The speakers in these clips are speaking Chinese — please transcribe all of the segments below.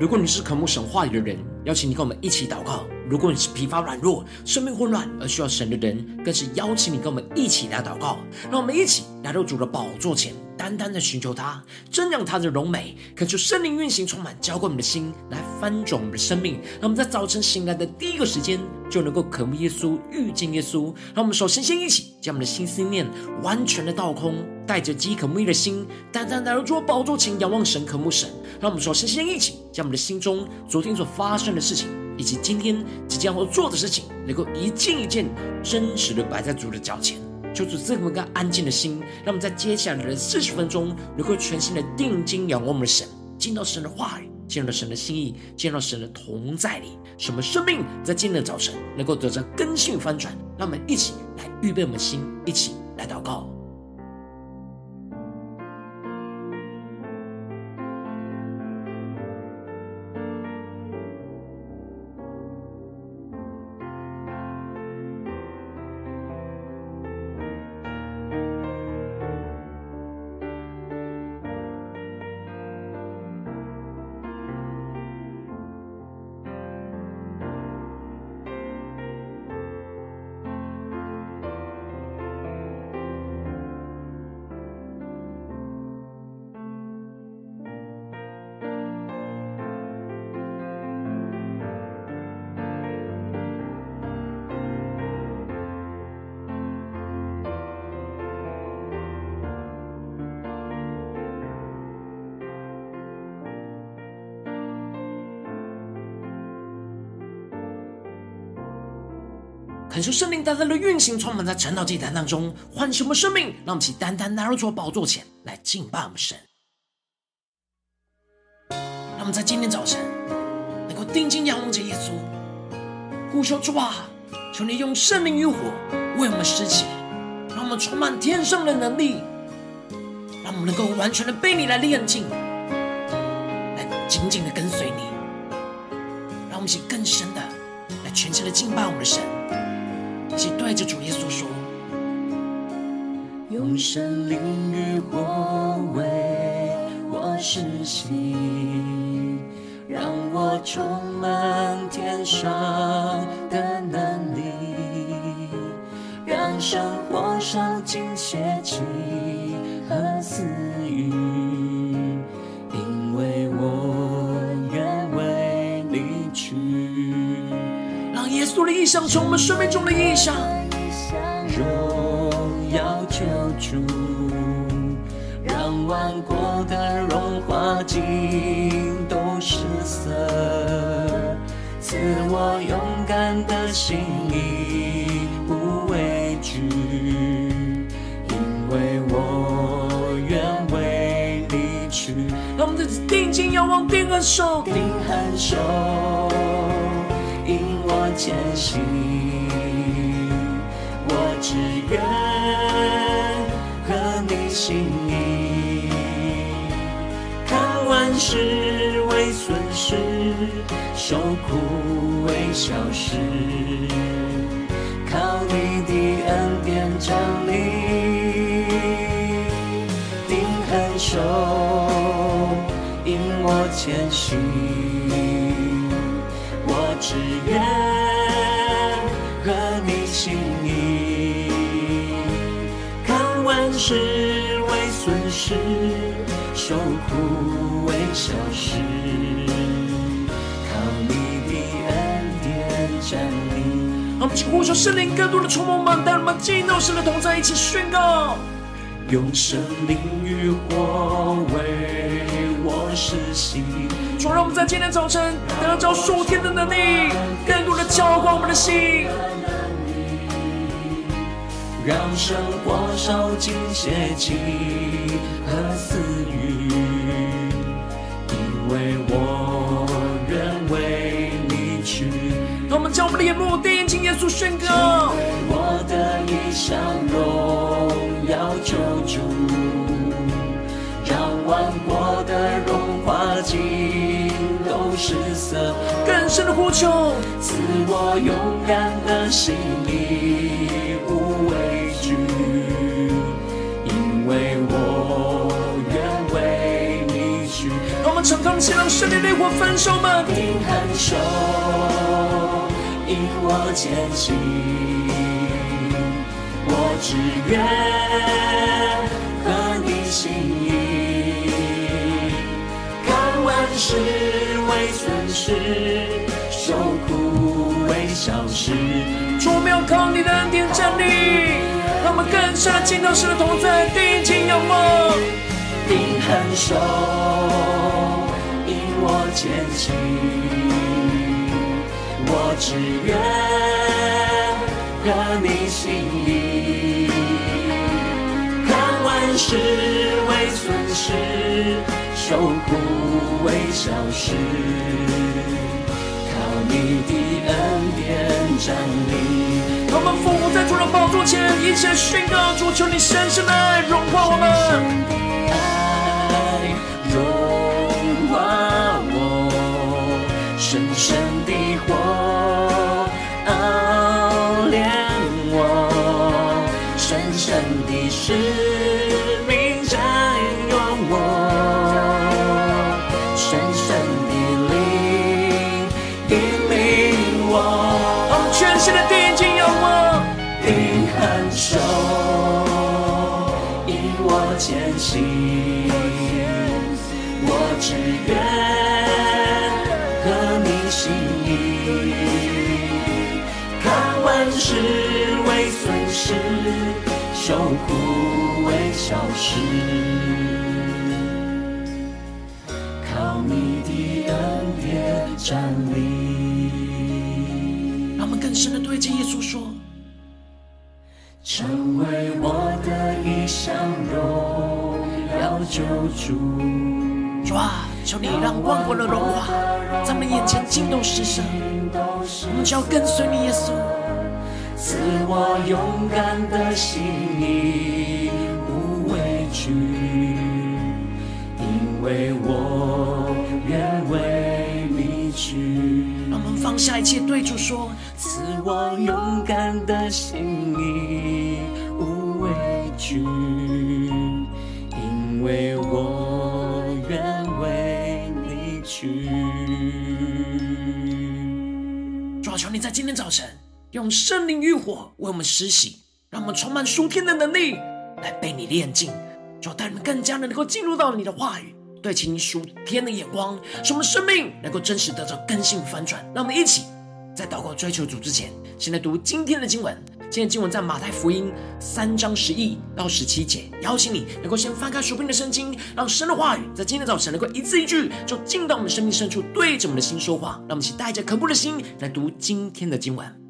如果你是渴慕神话语的人，邀请你跟我们一起祷告；如果你是疲乏软弱、生命混乱而需要神的人，更是邀请你跟我们一起来祷告。让我们一起来到主的宝座前，单单的寻求他，瞻仰他的荣美，恳求圣灵运行充满，浇灌我们的心，来翻转我们的生命。让我们在早晨醒来的第一个时间，就能够渴慕耶稣、遇见耶稣。让我们首先先一起将我们的心思念完全的倒空，带着饥渴慕义的心，单单来到主宝座前，仰望神、渴慕神。让我们首先先一起将我们的心中昨天所发生的事情，以及今天即将要做的事情，能够一件一件真实的摆在主的脚前。求主赐给我们一个安静的心，让我们在接下来的四十分钟，能够全心的定睛仰望我们的神，进到神的话语，进入了神的心意，进入了神的同在里，什么生命在今天的早晨能够得着更新翻转。让我们一起来预备我们的心，一起来祷告。恳求圣灵单单的运行，充满在晨祷祭坛当中，唤醒我们生命，让我们起单单来到主宝座前来敬拜我们神。让我们在今天早晨能够定睛仰望着耶稣，呼求主啊，求你用圣灵与火为我们施洗，让我们充满天上的能力，让我们能够完全的被你来炼净，来紧紧的跟随你，让我们一起更深的来全心的敬拜我们的神。一起对着主耶稣说：“用神灵与我为我施洗，让我充满天上的能力，让生活烧尽邪气和私的异象，从我们生命中的异象。荣耀救主，让万国的荣华尽都失色，赐我勇敢的心，不畏惧，因为我愿为你去。让我们在定睛仰望，定恒守，定恒守。前行，我只愿合你心意，看万事为损失，受苦为小事，靠你的恩典站立，定恒守，引我前行，我只愿。看万事为损失，受苦为小事，靠你的恩典站立。我们请呼求圣灵更多的触摸我们，带我们进入神的同在，一起宣告。用圣灵与火为我施行，主让我们在今天早晨得着属天的能力，更多的浇灌我们的心。让生活烧尽邪气和私欲，因为我愿为你去。让我们将我们的眼目定睛耶稣宣告。我的异象荣耀救主，让万国的荣华尽都失色。更深的呼求，赐我勇敢的心灵。圣圣灵烈火焚烧吗？定恒守，引我前行，我只愿合你心意，看万事为损失，受苦为小事。主，我们要靠你的恩典站立，让我们更深的进到神的同在，定睛仰望，定恒守。我前行，我只愿合你心意，看万事为损失，受苦为小事，靠你的恩典站立。我们父母在主的宝座前，一切宣告：主，求你深深的爱融化我们。wow. 只愿和你心意。看万事为损失受苦为小事，靠你的恩典站立。让我们更深的对着耶稣说：成为我的一项荣耀救主。主啊，求你让万国的荣华在我们眼前尽都是神，我们就要跟随你，耶稣。赐我勇敢的心，无畏惧，因为我愿为你去。让我们放下一切，对主说：赐我勇敢的心，无畏惧，因为在今天早晨。用圣灵与火为我们施洗，让我们充满属天的能力，来被你炼净，就带你们更加的能够进入到你的话语，对齐你属天的眼光，使我们生命能够真实得到更新翻转。让我们一起在祷告追求主之前，先来读今天的经文。今天经文在马太福音三章十一到十七节。邀请你能够先翻开属灵的圣经，让神的话语在今天早晨能够一字一句，就进到我们生命深处，对着我们的心说话。让我们一起带着渴慕的心来读今天的经文。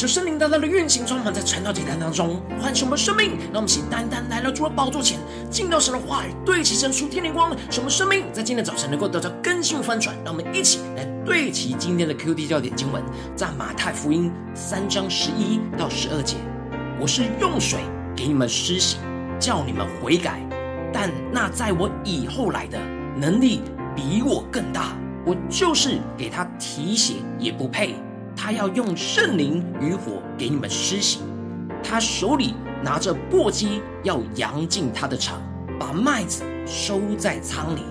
求圣灵大大的运行，充满在晨祷祭坛当中，唤醒我们生命。让我们请单单来到主的宝座前，进到神的话语，对齐神属天灵光，使我们生命在今天早晨能够得到更新翻转。让我们一起来对齐今天的 QD 焦点经文，在马太福音三章十一到十二节。我是用水给你们施洗，叫你们悔改，但那在我以后来的能力比我更大，我就是给他提鞋也不配。他要用圣灵与火给你们施洗，他手里拿着簸箕，要扬进他的场，把麦子收在仓里，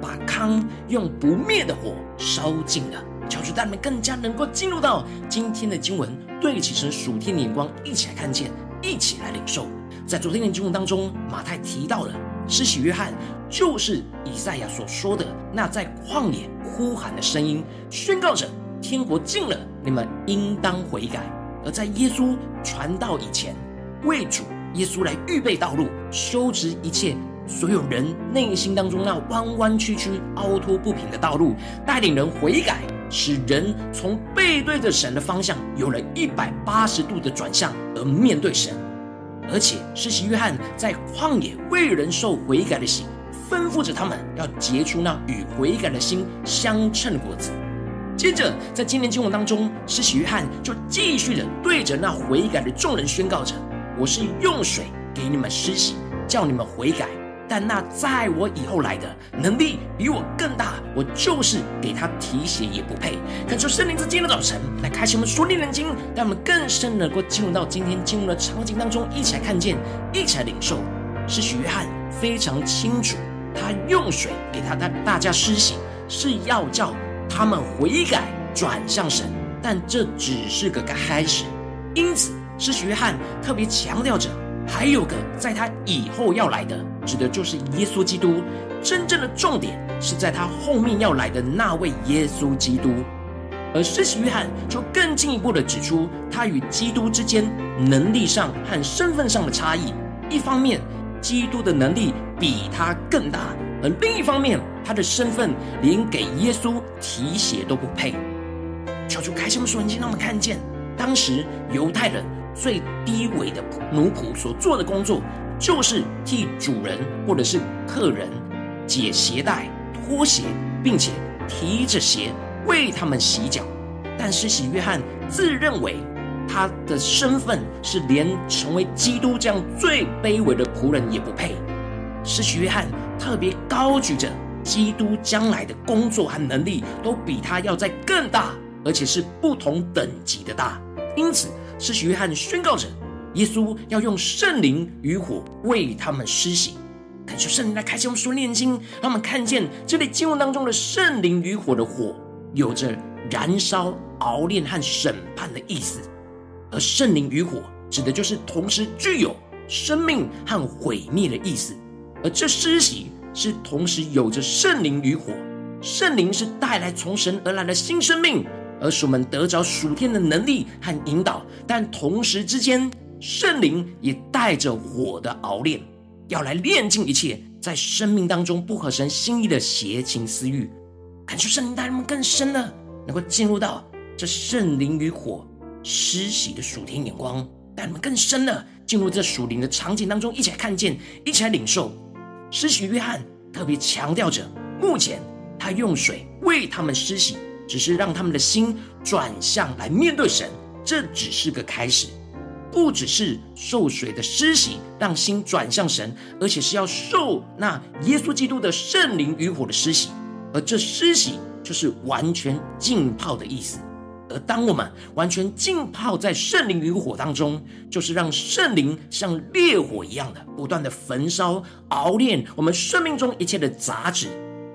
把糠用不灭的火烧尽了。求主带你们更加能够进入到今天的经文，对齐神属天的眼光，一起来看见，一起来领受。在昨天的经文当中，马太提到了施洗约翰，就是以赛亚所说的那在旷野呼喊的声音，宣告着。天国近了，你们应当悔改。而在耶稣传道以前，为主耶稣来预备道路，修直一切所有人内心当中那弯弯曲曲、凹凸不平的道路，带领人悔改，使人从背对着神的方向有了一百八十度的转向，而面对神。而且施洗约翰在旷野为人受悔改的心，吩咐着他们要结出那与悔改的心相称的果子。接着，在今天经文当中，施洗约翰就继续的对着那悔改的众人宣告着：“我是用水给你们施洗，叫你们悔改。但那在我以后来的能力比我更大，我就是给他提鞋也不配。”恳求圣灵在今天的早晨来开启我们属灵的经，让我们更深能够进入到今天经文的场景当中，一起来看见，一起来领受。施洗约翰非常清楚，他用水给他大大家施洗，是要叫。他们悔改转向神，但这只是个开始。因此，施洗约翰特别强调着，还有个在他以后要来的，指的就是耶稣基督。真正的重点是在他后面要来的那位耶稣基督。而施洗约翰就更进一步的指出，他与基督之间能力上和身份上的差异。一方面，基督的能力比他更大。而另一方面，他的身份连给耶稣提鞋都不配。求主开什么眼睛，让我们看见，当时犹太人最低微的奴仆所做的工作，就是替主人或者是客人解鞋带、脱鞋，并且提着鞋为他们洗脚。但是洗约翰自认为他的身份是连成为基督这样最卑微的仆人也不配。施许约翰。特别高举着基督将来的工作和能力，都比他要在更大，而且是不同等级的大。因此，施许约翰宣告着，耶稣要用圣灵与火为他们施行。恳求圣灵来开启我们属灵眼睛，让我们看见这里经文当中的圣灵与火的火，有着燃烧、熬炼和审判的意思。而圣灵与火指的就是同时具有生命和毁灭的意思。而这施洗是同时有着圣灵与火，圣灵是带来从神而来的新生命，而使我们得着属天的能力和引导。但同时之间，圣灵也带着火的熬炼，要来炼尽一切在生命当中不合神心意的邪情私欲。感谢圣灵带我们更深的能够进入到这圣灵与火施洗的属天眼光，带我们更深的进入这属灵的场景当中，一起来看见，一起来领受。施洗约翰特别强调着，目前他用水为他们施洗，只是让他们的心转向来面对神，这只是个开始，不只是受水的施洗让心转向神，而且是要受那耶稣基督的圣灵与火的施洗，而这施洗就是完全浸泡的意思。而当我们完全浸泡在圣灵与火当中，就是让圣灵像烈火一样的不断的焚烧、熬炼我们生命中一切的杂质。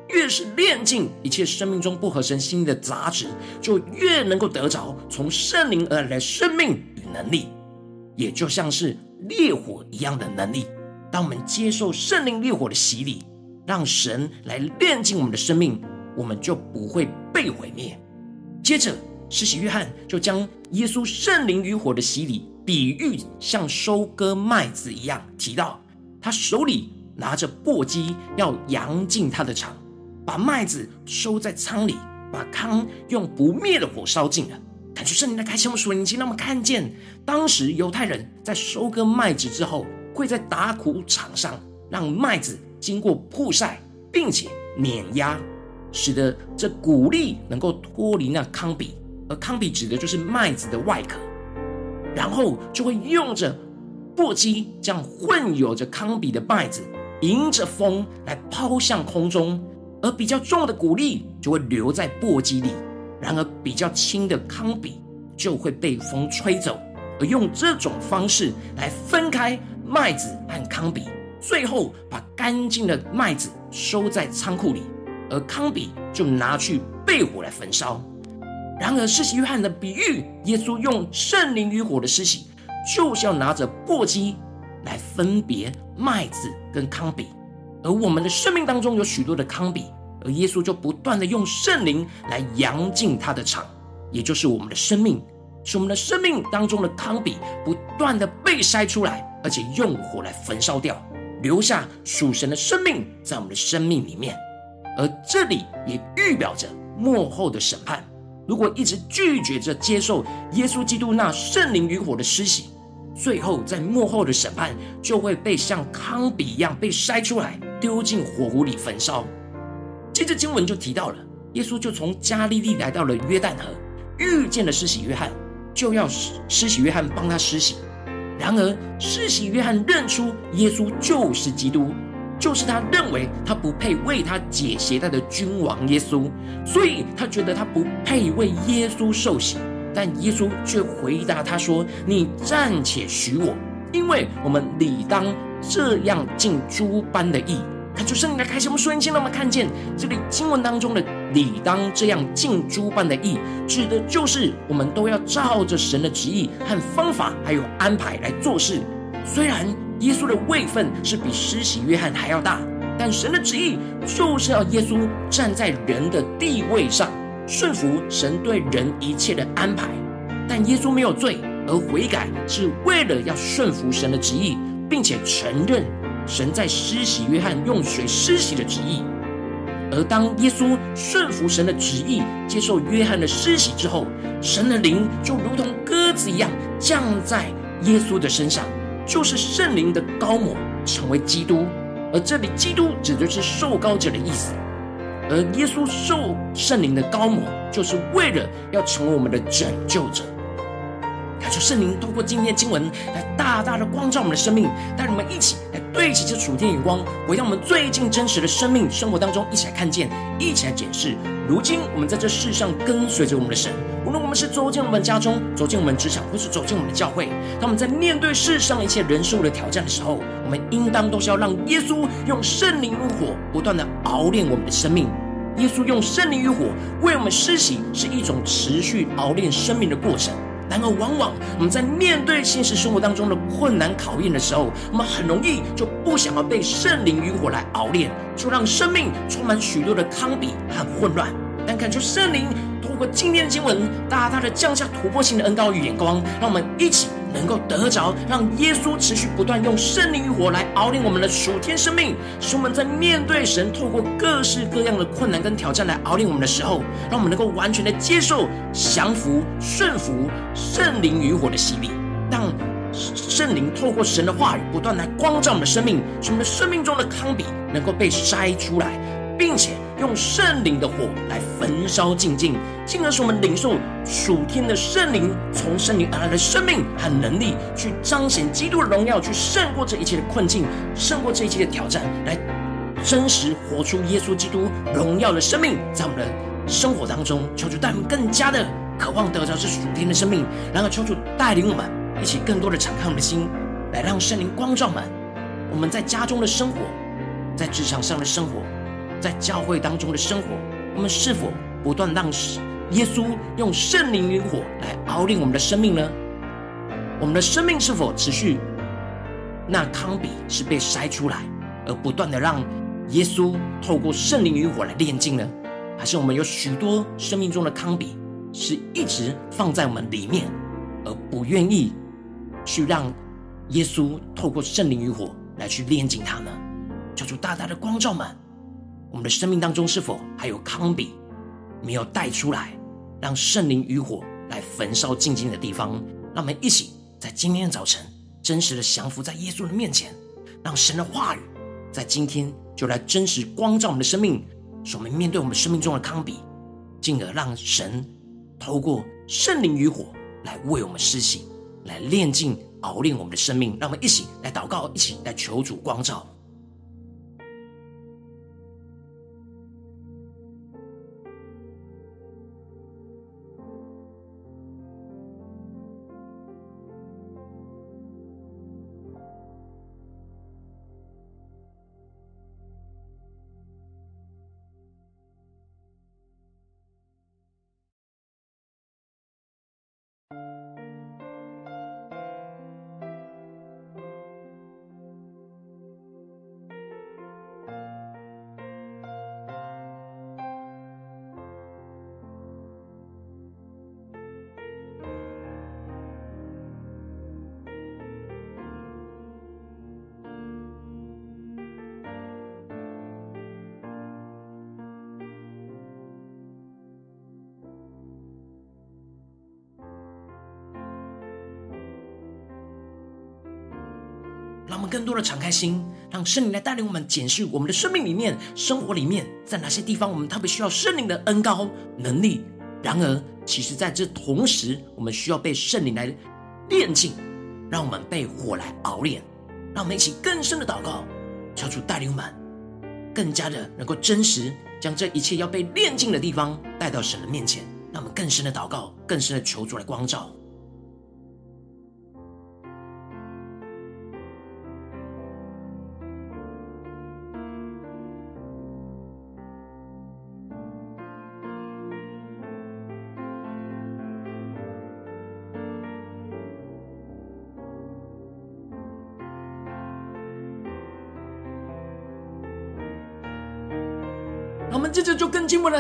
越是炼尽一切生命中不合神心意的杂质，就越能够得着从圣灵而来的生命与能力，也就像是烈火一样的能力。当我们接受圣灵烈火的洗礼，让神来炼尽我们的生命，我们就不会被毁灭。接着。施洗约翰就将耶稣圣灵与火的洗礼比喻像收割麦子一样，提到他手里拿着簸箕，要扬进他的场，把麦子收在仓里，把糠用不灭的火烧尽了。感谢圣灵的开启，我们属灵经，让我们看见当时犹太人在收割麦子之后，会在打谷场上让麦子经过曝晒，并且碾压，使得这谷粒能够脱离那糠秕，而糠秕指的就是麦子的外壳，然后就会用着簸箕将混有着糠秕的麦子迎着风来抛向空中，而比较重的谷粒就会留在簸箕里。然而，比较轻的糠秕就会被风吹走，而用这种方式来分开麦子和糠秕，最后把干净的麦子收在仓库里，而糠秕就拿去被火来焚烧。然而，施洗约翰的比喻，耶稣用圣灵与火的施洗，就是要拿着簸箕来分别麦子跟糠秕，而我们的生命当中有许多的糠秕。而耶稣就不断的用圣灵来扬净他的场，也就是我们的生命，使我们的生命当中的糠秕不断的被筛出来，而且用火来焚烧掉，留下属神的生命在我们的生命里面。而这里也预表着末后的审判。如果一直拒绝着接受耶稣基督那圣灵与火的施洗，最后在幕后的审判就会被像糠秕一样被筛出来，丢进火炉里焚烧。接着经文就提到了，耶稣就从加利利来到了约旦河，遇见了施洗约翰，就要施洗约翰帮他施洗。然而施洗约翰认出耶稣就是基督，就是他认为他不配为他解鞋带的君王耶稣，所以他觉得他不配为耶稣受洗。但耶稣却回答他说：“你暂且许我，因为我们理当这样尽诸般的义。”他就圣灵的开启，我们瞬间让我们看见这里经文当中的“理当这样尽诸般的义”，指的就是我们都要照着神的旨意和方法，还有安排来做事。虽然耶稣的位分是比施洗约翰还要大，但神的旨意就是要耶稣站在人的地位上，顺服神对人一切的安排。但耶稣没有罪，而悔改是为了要顺服神的旨意，并且承认。神在施洗约翰用水施洗的旨意，而当耶稣顺服神的旨意，接受约翰的施洗之后，神的灵就如同鸽子一样降在耶稣的身上，就是圣灵的高抹，成为基督。而这里基督指的是受高者的意思，而耶稣受圣灵的高抹，就是为了要成为我们的拯救者。求圣灵通过今天经文来大大的光照我们的生命，带我们一起来对齐这楚天眼光，回到我们最近真实的生命生活当中，一起来看见，一起来检视。如今我们在这世上跟随着我们的神，无论我们是走进我们家中，走进我们职场，或是走进我们的教会，当我们在面对世上一切人事物的挑战的时候，我们应当都是要让耶稣用圣灵与火不断的熬炼我们的生命。耶稣用圣灵与火为我们施洗，是一种持续熬炼生命的过程。然而，往往我们在面对现实生活当中的困难考验的时候，我们很容易就不想要被圣灵与火来熬炼，就让生命充满许多的坑比和混乱。但感谢圣灵通过今天的经文，大大的降下突破性的恩膏与眼光，让我们一起。能够得着，让耶稣持续不断用圣灵与火来熬炼我们的属天生命，使我们在面对神透过各式各样的困难跟挑战来熬炼我们的时候，让我们能够完全的接受、降服、顺服圣灵与火的洗礼，让圣灵透过神的话语不断来光照我们的生命，使我们的生命中的糠秕能够被筛出来。并且用圣灵的火来焚烧净尽，进而使我们领受属天的圣灵从圣灵而来的生命和能力，去彰显基督的荣耀，去胜过这一切的困境，胜过这一切的挑战，来真实活出耶稣基督荣耀的生命，在我们的生活当中，求主带我们更加的渴望得着这属天的生命，然后求主带领我们一起更多的敞开我们的心，来让圣灵光照们我们在家中的生活，在职场上的生活。在教会当中的生活，我们是否不断让耶稣用圣灵与火来熬炼我们的生命呢？我们的生命是否持续那糠秕是被筛出来，而不断的让耶稣透过圣灵与火来炼净呢？还是我们有许多生命中的糠秕是一直放在我们里面，而不愿意去让耶稣透过圣灵与火来去炼净它呢？求主大大的光照们。我们的生命当中是否还有糠秕没有带出来，让圣灵与火来焚烧净尽的地方。让我们一起在今天的早晨，真实的降服在耶稣的面前，让神的话语在今天就来真实光照我们的生命，使我们面对我们生命中的糠秕，进而让神透过圣灵与火来为我们施洗，来炼净熬炼我们的生命。让我们一起来祷告，一起来求主光照。让我们更多的敞开心，让圣灵来带领我们检视我们的生命里面、生活里面，在哪些地方我们特别需要圣灵的恩膏能力。然而，其实在这同时，我们需要被圣灵来炼净，让我们被火来熬炼。让我们一起更深的祷告，求主带领我们，更加的能够真实将这一切要被炼净的地方带到神的面前。让我们更深的祷告，更深的求主来光照。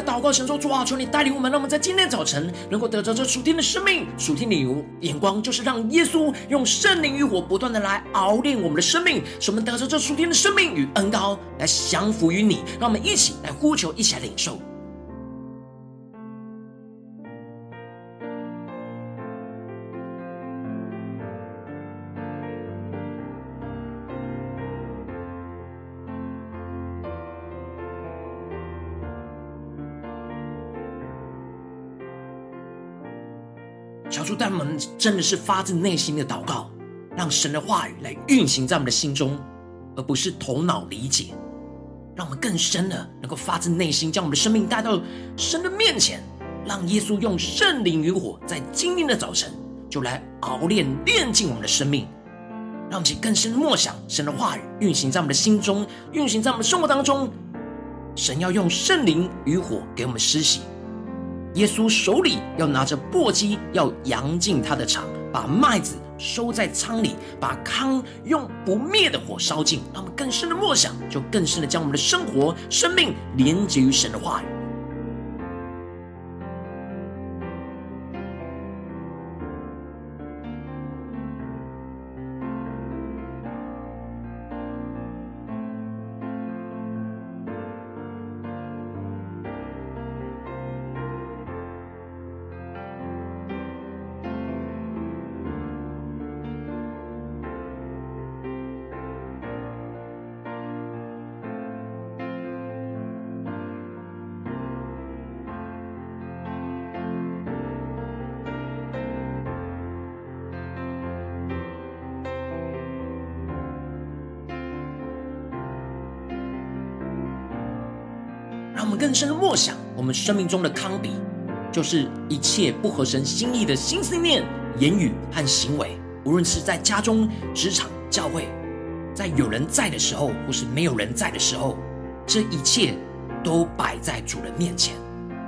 祷告，神说：主啊，求你带领我们，让我们在今天早晨能够得着这属天的生命、属天的礼物眼光，就是让耶稣用圣灵与火不断的来熬炼我们的生命，使我们得着这属天的生命与恩膏，来降服于你。让我们一起来呼求，一起来领受。小主，但我们真的是发自内心的祷告，让神的话语来运行在我们的心中，而不是头脑理解。让我们更深的能够发自内心，将我们的生命带到神的面前，让耶稣用圣灵与火，在今天的早晨就来熬炼炼净我们的生命，让我们去更深的默想神的话语运行在我们的心中，运行在我们的生活当中。神要用圣灵与火给我们施行。耶稣手里要拿着簸箕，要扬进他的场，把麦子收在仓里，把糠用不灭的火烧尽。让我们更深的默想，就更深的将我们的生活、生命连接于神的话语。我们更深的默想，我们生命中的糠秕，就是一切不合神心意的心思念、言语和行为。无论是在家中、职场、教会，在有人在的时候，或是没有人在的时候，这一切都摆在主人面前。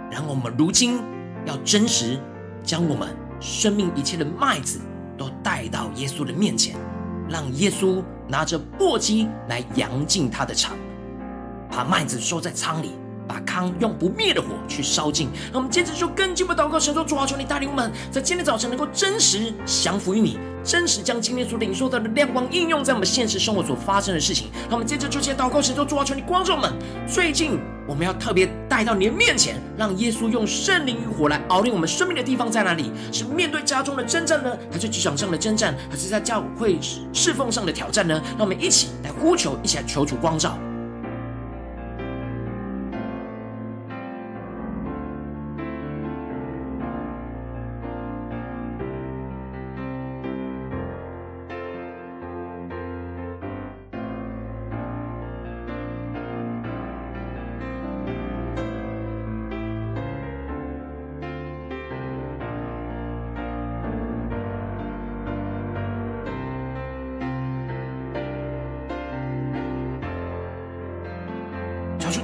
然后我们如今要真实将我们生命一切的麦子都带到耶稣的面前，让耶稣拿着簸箕来扬进他的场，把麦子收在仓里。把糠用不灭的火去烧尽。那我们接着就更进一步祷告，神说：主啊，求你带领我们，在今天早晨能够真实降服于你，真实将今天所领受到的亮光应用在我们现实生活所发生的事情。那我们接着就接祷告，神说：主啊，求你光照我们。最近我们要特别带到你的面前，让耶稣用圣灵与火来熬炼我们生命的地方在哪里？是面对家中的征战呢，还是职场上的征战，还是在教会侍奉上的挑战呢？让我们一起来呼求，一起来求主光照。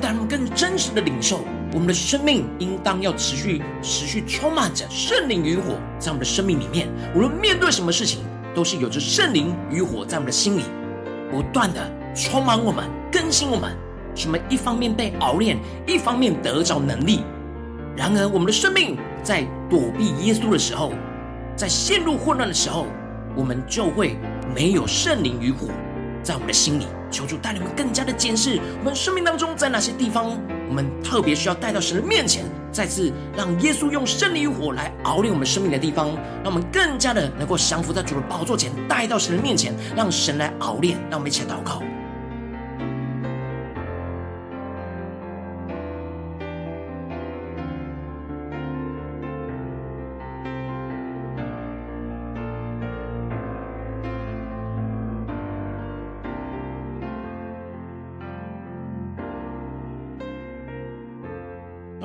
让我们更真实的领受，我们的生命应当要持续、持续充满着圣灵与火，在我们的生命里面，无论面对什么事情，都是有着圣灵与火在我们。的心里，不断的充满我们、更新我们，什么一方面被熬炼，一方面得着能力。然而，我们的生命在躲避耶稣的时候，在陷入混乱的时候，我们就会没有圣灵与火在我们。的心里。求主带领我们更加的检视我们生命当中，在哪些地方，我们特别需要带到神的面前，再次让耶稣用圣灵与火来熬炼我们生命的地方，让我们更加的能够降服在主的宝座前，带到神的面前，让神来熬炼。让我们一起来祷告。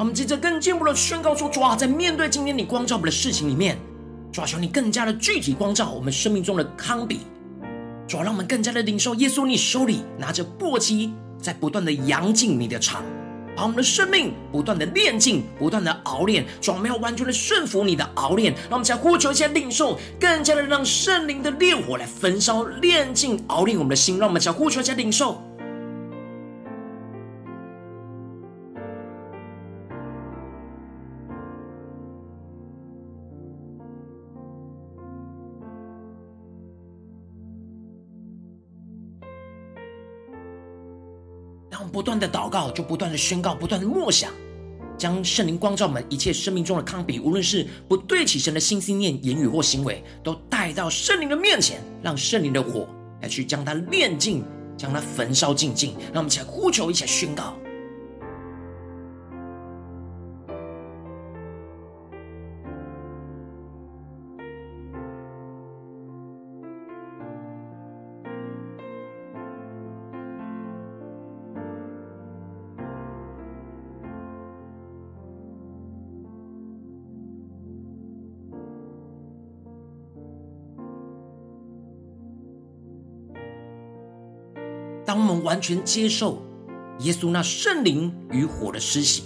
我们接着更进一步的宣告说：主啊，在面对今天你光照我们的事情里面，主啊，求你更加的具体光照我们生命中的糠秕，主啊，让我们更加的领受耶稣你手里拿着簸箕，在不断的扬进你的肠，把我们的生命不断的炼净，不断的熬炼，主啊，我们要完全的顺服你的熬炼。让我们再呼求一下领受，更加的让圣灵的烈火来焚烧、炼净、熬炼我们的心。让我们再呼求一下领受。不断的祷告，就不断的宣告，不断的默想，将圣灵光照我们一切生命中的抗比，无论是不对起神的心思念、言语或行为，都带到圣灵的面前，让圣灵的火来去将它炼净，将它焚烧净尽。让我们一起来呼求，一起来宣告。当我们完全接受耶稣那圣灵与火的施洗，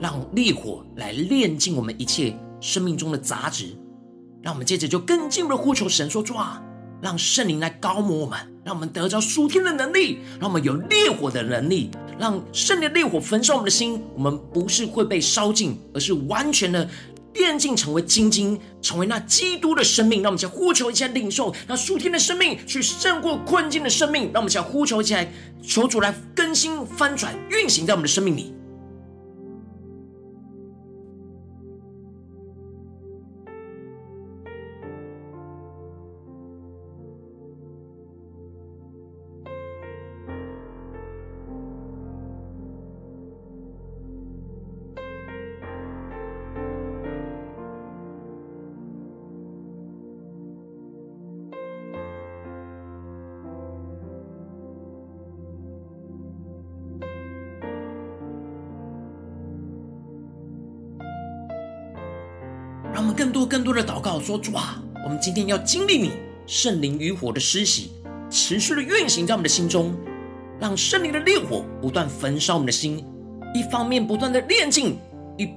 让烈火来炼尽我们一切生命中的杂质，让我们接着就更进一步的呼求神说：主啊，让圣灵来膏抹我们，让我们得着属天的能力，让我们有烈火的能力，让圣灵烈火焚烧我们的心，我们不是会被烧尽，而是完全的。电竞成为晶晶，成为那基督的生命。让我们就要呼求一下领受，那数天的生命去胜过困境的生命。让我们就要呼求起来，求主来更新、翻转、运行在我们的生命里。多的祷告说：主啊，我们今天要经历你圣灵与火的施洗，持续的运行在我们的心中，让圣灵的烈火不断焚烧我们的心，一方面不断的炼净，一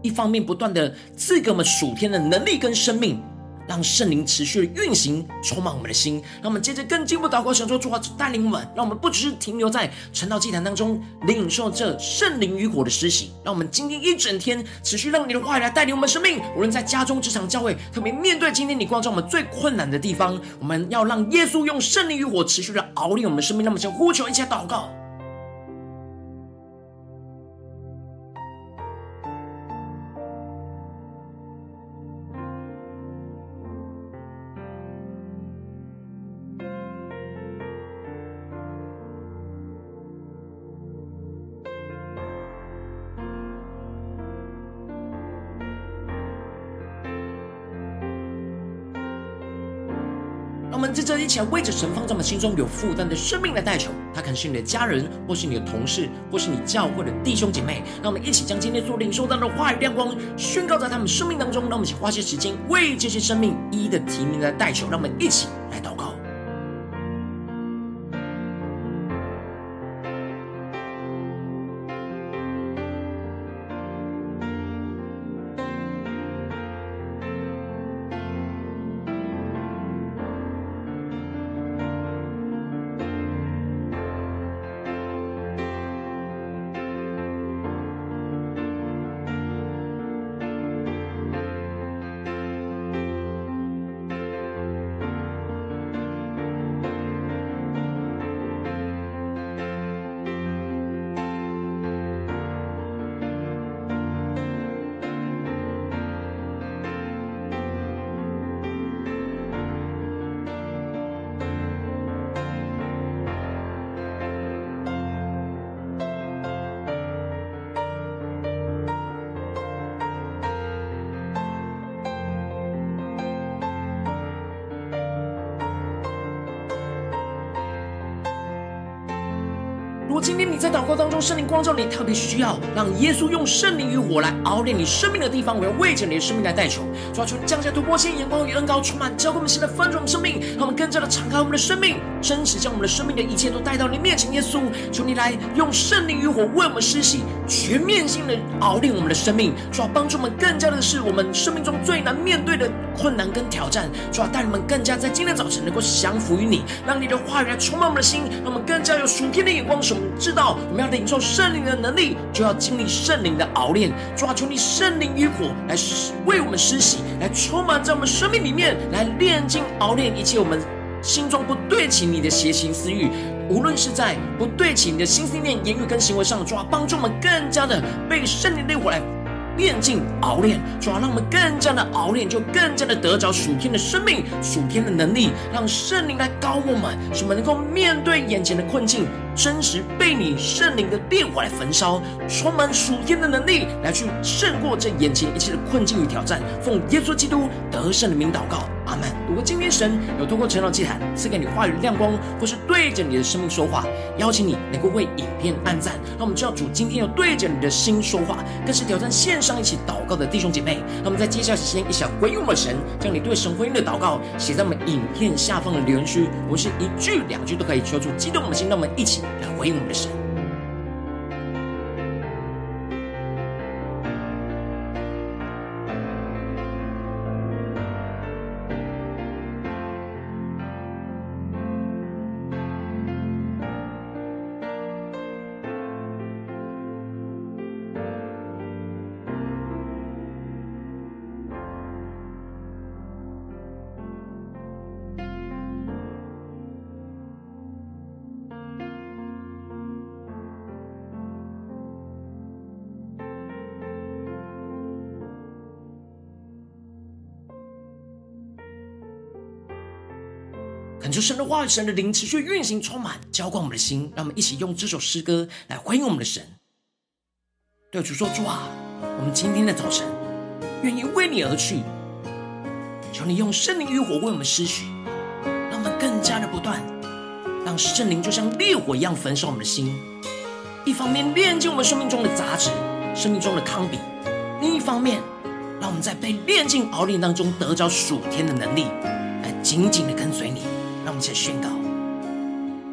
一方面不断的赐给我们属天的能力跟生命，让圣灵持续的运行，充满我们的心。让我们接着更进一步祷告，想说主啊，带领我们，让我们不只是停留在晨祷祭坛当中领受这圣灵与火的施洗。让我们今天一整天持续让你的话语来带领我们生命。无论在家中、职场、教会，特别面对今天你光照我们最困难的地方，我们要让耶稣用圣灵与火持续的熬炼我们生命。那么，先呼求一下祷告。起来为着神放在我们心中有负担的生命来代求，他可能是你的家人，或是你的同事，或是你教会的弟兄姐妹。让我们一起将今天所领受到的话语亮光宣告在他们生命当中。让我们一起花些时间为这些生命一一的提名来代求。让我们一起来祷告。今天在祷告当中，圣灵光照你，特别需要让耶稣用圣灵与火来熬炼你生命的地方，我要为着你的生命来代求，主啊，求降下突破性眼光与恩膏，充满交给我们新的翻转生命，让我们更加的敞开我们的生命，真实将我们的生命的一切都带到你面前。耶稣，求你来用圣灵与火为我们施洗，全面性的熬炼我们的生命，主要，帮助我们更加的是我们生命中最难面对的困难跟挑战，主要，带领我们更加在今天早晨能够降服于你，让你的话语来充满我们的心，让我们更加有属天的眼光，使我们知道我们要领受圣灵的能力，就要经历圣灵的熬炼。抓住，你圣灵与火来为我们施洗，来充满在我们生命里面，来炼净熬炼一切我们心中不对齐你的邪情私欲，无论是在不对齐你的心思念、言语跟行为上，抓，帮助我们更加的被圣灵的火来。炼净熬炼，主要让我们更加的熬炼，就更加的得着属天的生命、属天的能力，让圣灵来膏我们，使我们能够面对眼前的困境，真实被你圣灵的烈火来焚烧，充满属天的能力，来去胜过这眼前一切的困境与挑战。奉耶稣基督得胜的名祷告。阿门。如果今天神有透过晨祷祭坛赐给你话语亮光，或是对着你的生命说话，邀请你能够为影片按赞。那我们知道主今天有对着你的心说话，更是挑战线上一起祷告的弟兄姐妹。那么在接下来时间，一起回应我们神，将你对神回应的祷告写在我们影片下方的留言区，我们是一句两句都可以说出激动我们的心。让我们一起来回应我们的神。恳求神的话语、神的灵持续运行、充满、浇灌我们的心，让我们一起用这首诗歌来回应我们的神。对主说：主啊，我们今天的早晨愿意为你而去，求你用圣灵与火为我们施洗，让我们更加的不断，让圣灵就像烈火一样焚烧我们的心。一方面炼净我们生命中的杂质、生命中的糠秕；另一方面，让我们在被炼净熬炼当中得着属天的能力，来紧紧的跟随你。让我们一起宣告，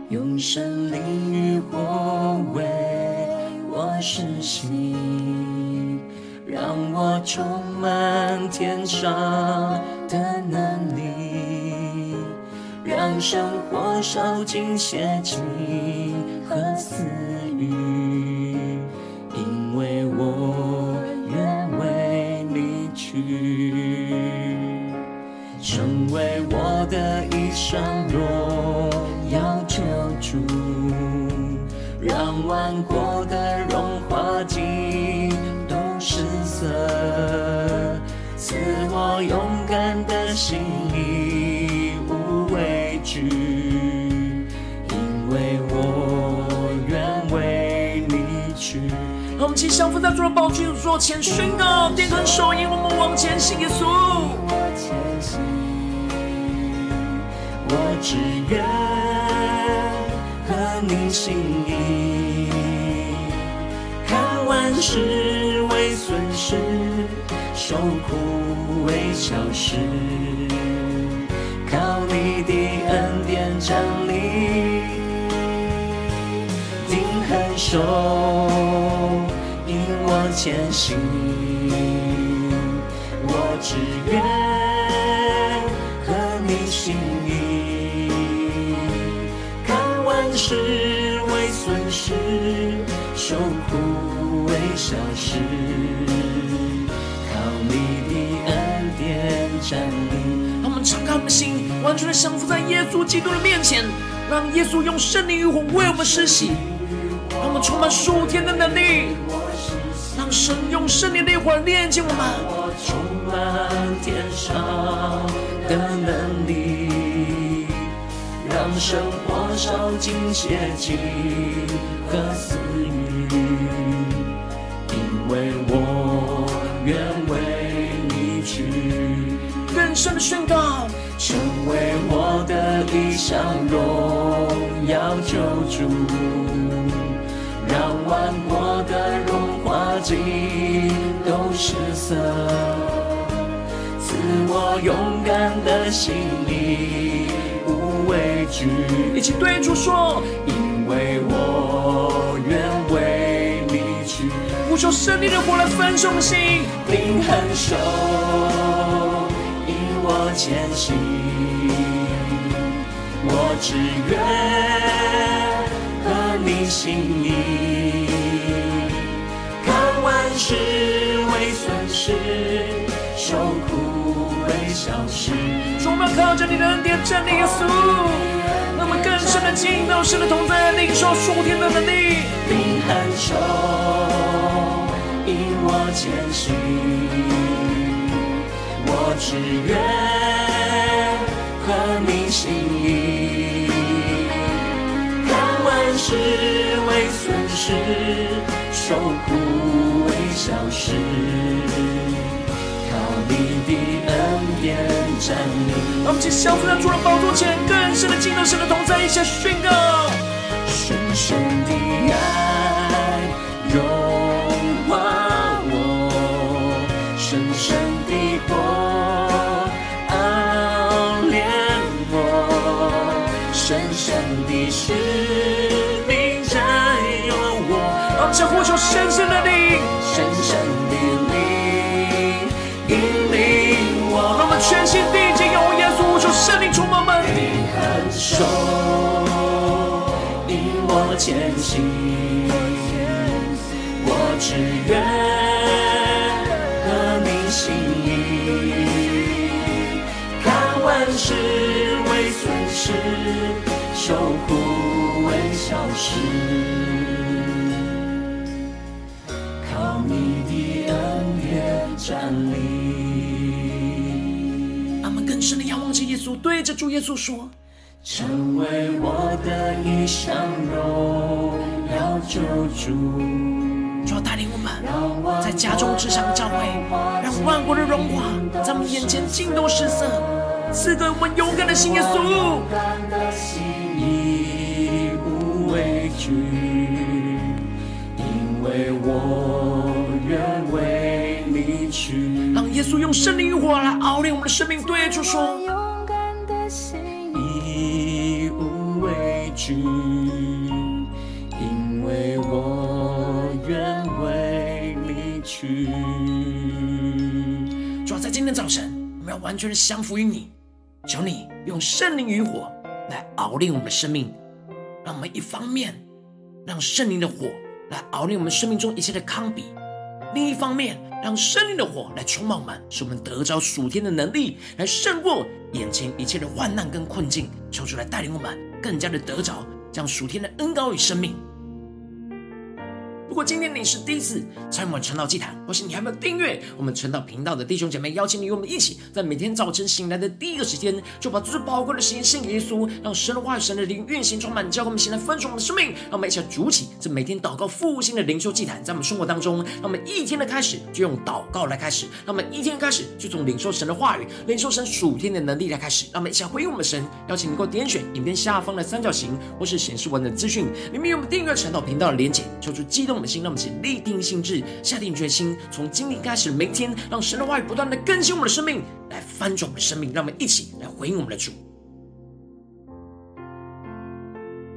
用圣灵与火为我施洗。让我充满天上的能力，让生活烧尽邪情和私欲，让万国的荣华尽都失色，赐我勇敢的心，义无畏惧，因为我愿为你去。让我们齐相扶在主的宝座前宣告，点根手引我们往前行，耶稣。我只愿和你心意，是为损失，受苦为小事，靠你的恩典站立，定恒守，引我前行，完全的降服在耶稣基督的面前，让耶稣用圣灵与火为我们施洗，让我们充满属天的能力，让神用圣灵的烈火炼净我们。我充满天上的能力，让生活烧尽邪情和私欲，因为我愿为你去，更深的宣告，的一项荣耀救主，让万国的荣华尽都失色，赐我勇敢的心，义无畏惧。一起对主说，因为我愿为你去，呼求胜利的火来焚烧我们心，灵恒守，引我前行，我只愿合你心意，看万事为损失，受苦为小事。主，我们要靠着你的恩典站立，耶稣，让我们更深的进到神的同在，领受属天的能力。定恒守，引我前行，我只愿合你心意，看万事为损失，受苦为小事，靠你的恩典站立。让我们一起相扶在主的宝座前，更深的进到神的同在，一起宣前行，我只愿合你心意，看万事为损失，受苦为小事，靠你的恩典站立。让我们更深的仰望着耶稣，对着主耶稣说。成为我的一项荣耀救主，主要带领我们，在家中、职场、教会，让万国的荣华在我们眼前尽都失色，赐给我们勇敢的心，耶稣。勇敢的心，义无畏惧，因为我愿为你去。让耶稣用圣灵与火来熬炼我们的生命，对主说。惧，因为我愿为你去。主啊，在今天早晨，我们要完全的降服于你。求你用圣灵与火来熬炼我们的生命，让我们一方面让圣灵的火来熬炼我们生命中一切的糠秕，另一方面让圣灵的火来充满我们，使我们得着属天的能力，来胜过眼前一切的患难跟困境。求主来带领我们更加的得着将属天的恩高与生命。如果今天你是第一次参与我们晨祷祭坛，或是你还没有订阅我们晨祷频道的弟兄姐妹，邀请你与我们一起，在每天早晨醒来的第一个时间，就把最宝贵的时间献给耶稣，让神的话语、神的灵运行充满，教给我们现在分盛我们的生命。让我们一起来筑起这每天祷告复兴的灵修祭坛，在我们生活当中，让我们一天的开始就用祷告来开始，让我们一天开始就从领受神的话语、领受神属天的能力来开始。让我们一起来回应我们神，邀请你给我点选影片下方的三角形，或是显示文的资讯里面有我们订阅晨祷频道的连结，求主激动我们的心，让我们一起立定心志，下定决心，从今天开始每天，让神的话语不断的更新我们的生命，来翻转我们的生命，让我们一起来回应我们的主。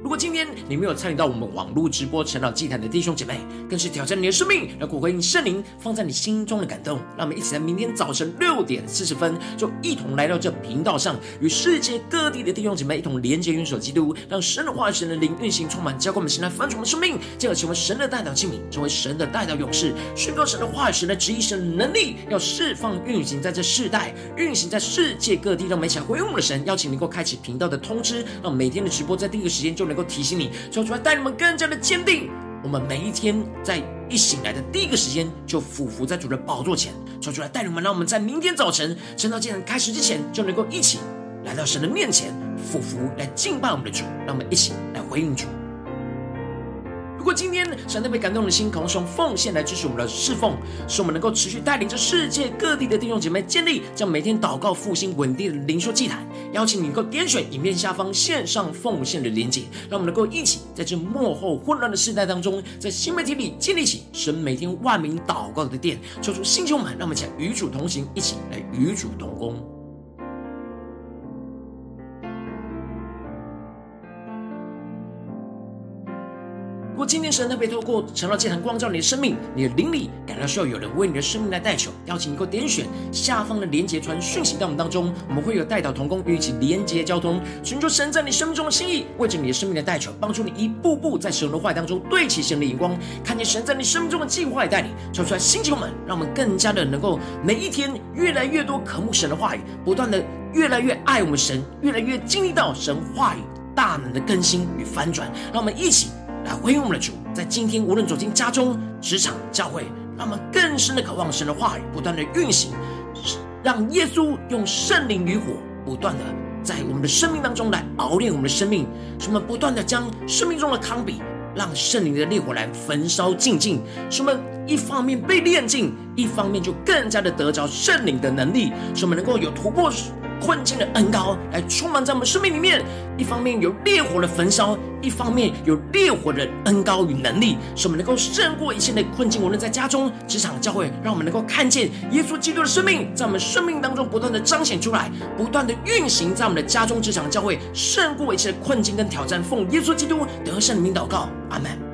如果今天你没有参与到我们网络直播成长祭坛的弟兄姐妹，更是挑战你的生命，来回应圣灵放在你心中的感动。让我们一起在明天早晨六点四十分，就一同来到这频道上，与世界各地的弟兄姐妹一同连接、元首基督，让神的化身、神的灵运行充满，教灌我们现在翻转的生命，进而成为神的代表器皿，成为神的代表勇士，宣告神的话语、神的旨意、神的能力，要释放运行在这世代，运行在世界各地。让我们一起回应我们的神，邀请能够开启频道的通知，让每天的直播在第一个时间就能。够提醒你，说出来带你们更加的坚定。我们每一天在一醒来的第一个时间，就俯伏在主的宝座前，说出来带你们，让我们在明天早晨晨祷祭坛开始之前，就能够一起来到神的面前，俯伏来敬拜我们的主。让我们一起来回应主。如果今天神特别感动的心，渴望用奉献来支持我们的侍奉，使我们能够持续带领着世界各地的弟兄姐妹建立这样每天祷告复兴稳定的灵修祭坛。邀请你能够点选影片下方线上奉献的连结，让我们能够一起在这幕后混乱的时代当中，在新媒体里建立起神每天万名祷告的殿。抽出星球们，让我们一起来与主同行，一起来与主同工。如果今天神特别透过晨祷祭坛光照你的生命，你的灵里感到需要有人为你的生命来代求，邀请你给我点选下方的连结传讯息到我们当中，我们会有代祷同工与你一起连结交通，寻求神在你生命中的心意，为着你的生命的代求，帮助你一步步在神的话语当中对齐神的眼光，看见神在你生命中的计划与带领，说出来，星球们，让我们更加的能够每一天越来越多渴慕神的话语，不断的越来越爱我们神，越来越经历到神话语大能的更新与翻转，让我们一起。来回应我们的主，在今天无论走进家中、职场、教会，让我们更深的渴望神的话语不断的运行，让耶稣用圣灵与火不断的在我们的生命当中来熬炼我们的生命，使我们不断的将生命中的糠秕，让圣灵的烈火来焚烧尽尽，使我们一方面被炼净，一方面就更加的得着圣灵的能力，使我们能够有突破。困境的恩膏来充满在我们生命里面，一方面有烈火的焚烧，一方面有烈火的恩膏与能力，使我们能够胜过一切的困境。无论在家中、职场、教会，让我们能够看见耶稣基督的生命在我们生命当中不断的彰显出来，不断的运行在我们的家中、职场、教会，胜过一切的困境跟挑战。奉耶稣基督得胜的名祷告，阿门。